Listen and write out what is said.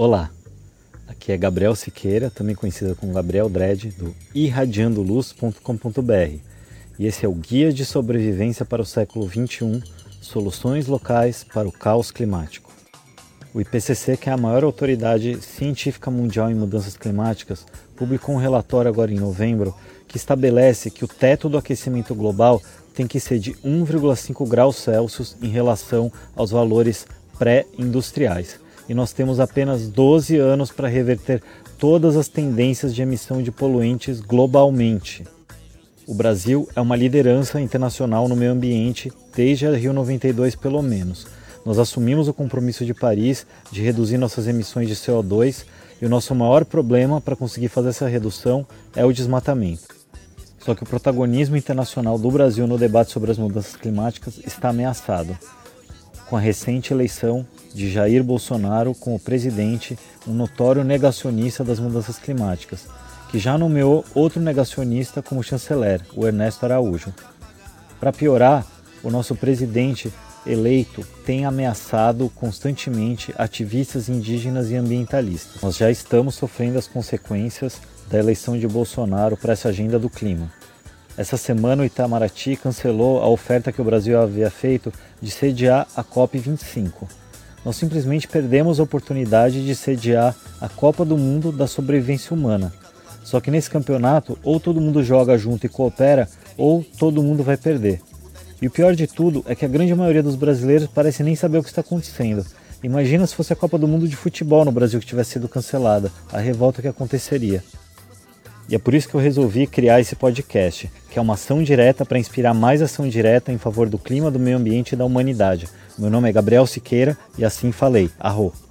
Olá, aqui é Gabriel Siqueira, também conhecido como Gabriel Dredd, do irradiandoluz.com.br e esse é o Guia de Sobrevivência para o Século XXI Soluções Locais para o Caos Climático. O IPCC, que é a maior autoridade científica mundial em mudanças climáticas, publicou um relatório agora em novembro que estabelece que o teto do aquecimento global tem que ser de 1,5 graus Celsius em relação aos valores pré-industriais e nós temos apenas 12 anos para reverter todas as tendências de emissão de poluentes globalmente. O Brasil é uma liderança internacional no meio ambiente desde a Rio 92 pelo menos. Nós assumimos o compromisso de Paris de reduzir nossas emissões de CO2 e o nosso maior problema para conseguir fazer essa redução é o desmatamento. Só que o protagonismo internacional do Brasil no debate sobre as mudanças climáticas está ameaçado com a recente eleição de Jair Bolsonaro como presidente, um notório negacionista das mudanças climáticas, que já nomeou outro negacionista como chanceler, o Ernesto Araújo. Para piorar, o nosso presidente eleito tem ameaçado constantemente ativistas indígenas e ambientalistas. Nós já estamos sofrendo as consequências da eleição de Bolsonaro para essa agenda do clima. Essa semana o Itamaraty cancelou a oferta que o Brasil havia feito de sediar a COP25. Nós simplesmente perdemos a oportunidade de sediar a Copa do Mundo da sobrevivência humana. Só que nesse campeonato, ou todo mundo joga junto e coopera, ou todo mundo vai perder. E o pior de tudo é que a grande maioria dos brasileiros parece nem saber o que está acontecendo. Imagina se fosse a Copa do Mundo de futebol no Brasil que tivesse sido cancelada, a revolta que aconteceria. E é por isso que eu resolvi criar esse podcast, que é uma ação direta para inspirar mais ação direta em favor do clima, do meio ambiente e da humanidade. Meu nome é Gabriel Siqueira e assim falei. Arro!